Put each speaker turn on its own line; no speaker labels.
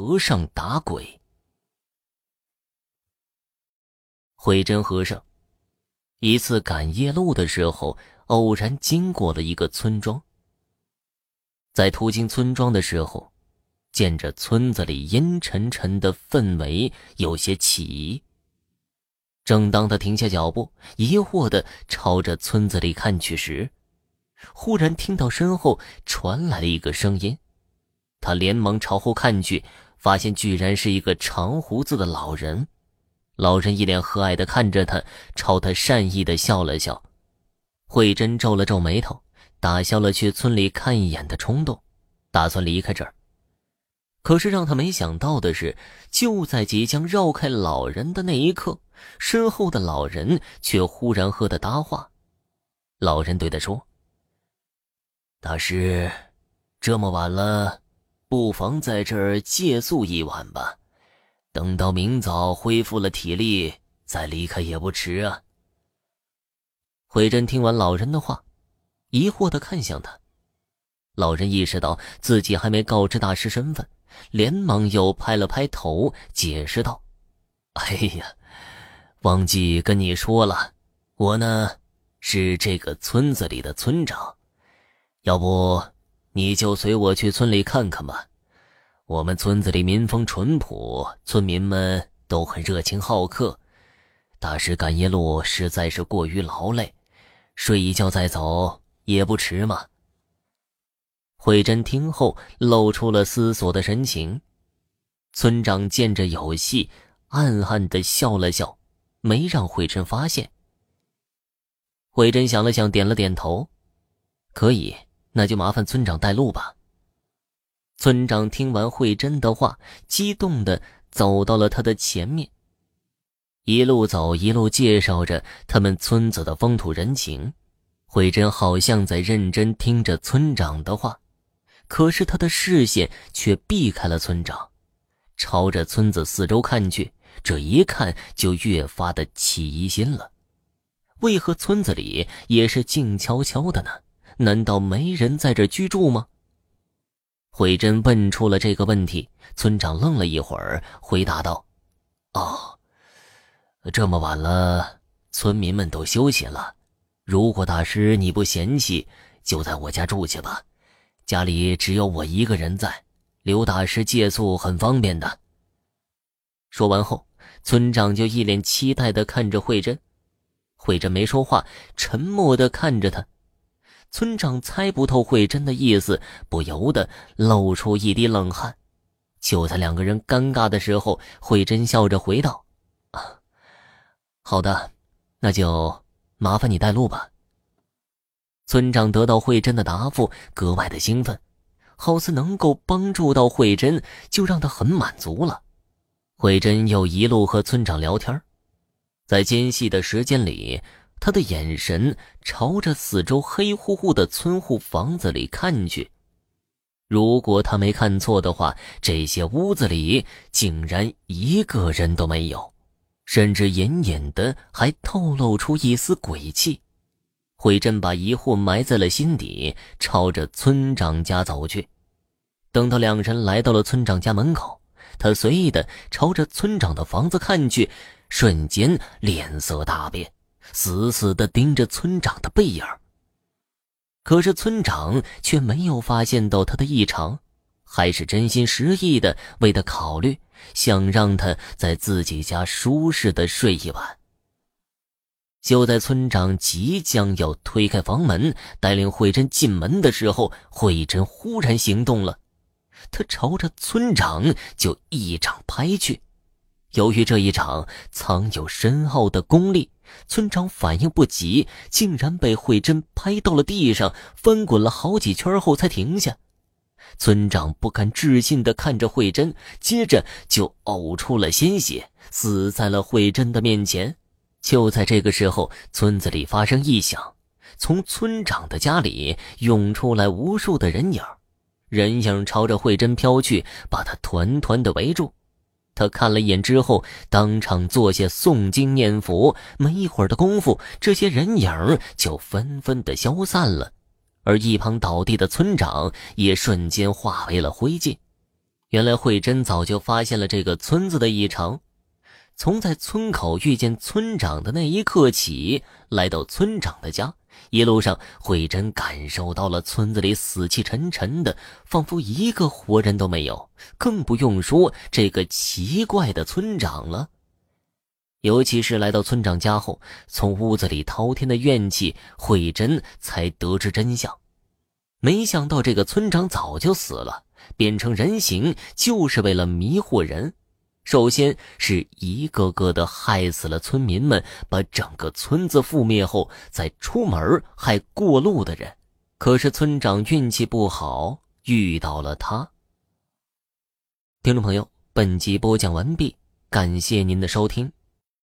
和尚打鬼。慧真和尚一次赶夜路的时候，偶然经过了一个村庄。在途经村庄的时候，见着村子里阴沉沉的氛围，有些起疑。正当他停下脚步，疑惑的朝着村子里看去时，忽然听到身后传来了一个声音。他连忙朝后看去，发现居然是一个长胡子的老人。老人一脸和蔼的看着他，朝他善意的笑了笑。慧珍皱了皱眉头，打消了去村里看一眼的冲动，打算离开这儿。可是让他没想到的是，就在即将绕开老人的那一刻，身后的老人却忽然和他搭话。老人对他说：“大师，这么晚了，不妨在这儿借宿一晚吧。”等到明早恢复了体力，再离开也不迟啊。慧珍听完老人的话，疑惑的看向他。老人意识到自己还没告知大师身份，连忙又拍了拍头，解释道：“哎呀，忘记跟你说了，我呢是这个村子里的村长，要不你就随我去村里看看吧。”我们村子里民风淳朴，村民们都很热情好客。大师赶夜路实在是过于劳累，睡一觉再走也不迟嘛。慧珍听后露出了思索的神情。村长见着有戏，暗暗的笑了笑，没让慧珍发现。慧珍想了想，点了点头：“可以，那就麻烦村长带路吧。”村长听完慧珍的话，激动的走到了他的前面。一路走，一路介绍着他们村子的风土人情。慧珍好像在认真听着村长的话，可是他的视线却避开了村长，朝着村子四周看去。这一看就越发的起疑心了。为何村子里也是静悄悄的呢？难道没人在这居住吗？慧珍问出了这个问题，村长愣了一会儿，回答道：“哦，这么晚了，村民们都休息了。如果大师你不嫌弃，就在我家住去吧。家里只有我一个人在，刘大师借宿很方便的。”说完后，村长就一脸期待的看着慧珍。慧珍没说话，沉默的看着他。村长猜不透慧珍的意思，不由得露出一滴冷汗。就在两个人尴尬的时候，慧珍笑着回道：“啊，好的，那就麻烦你带路吧。”村长得到慧珍的答复，格外的兴奋，好似能够帮助到慧珍，就让他很满足了。慧珍又一路和村长聊天，在间隙的时间里。他的眼神朝着四周黑乎乎的村户房子里看去，如果他没看错的话，这些屋子里竟然一个人都没有，甚至隐隐的还透露出一丝鬼气。慧珍把疑惑埋在了心底，朝着村长家走去。等到两人来到了村长家门口，他随意的朝着村长的房子看去，瞬间脸色大变。死死地盯着村长的背影可是村长却没有发现到他的异常，还是真心实意的为他考虑，想让他在自己家舒适的睡一晚。就在村长即将要推开房门，带领慧珍进门的时候，慧珍忽然行动了，他朝着村长就一掌拍去。由于这一掌藏有深奥的功力。村长反应不及，竟然被慧珍拍到了地上，翻滚了好几圈后才停下。村长不敢置信地看着慧珍，接着就呕出了鲜血，死在了慧珍的面前。就在这个时候，村子里发生异响，从村长的家里涌出来无数的人影，人影朝着慧珍飘去，把她团团的围住。他看了一眼之后，当场坐下诵经念佛。没一会儿的功夫，这些人影就纷纷的消散了，而一旁倒地的村长也瞬间化为了灰烬。原来慧珍早就发现了这个村子的异常，从在村口遇见村长的那一刻起，来到村长的家，一路上慧珍感受到了村子里死气沉沉的，仿佛一个活人都没有，更不用说这个奇怪的村长了。尤其是来到村长家后，从屋子里滔天的怨气，慧珍才得知真相。没想到这个村长早就死了，变成人形就是为了迷惑人。首先是一个个的害死了村民们，把整个村子覆灭后，再出门害过路的人。可是村长运气不好，遇到了他。听众朋友，本集播讲完毕，感谢您的收听。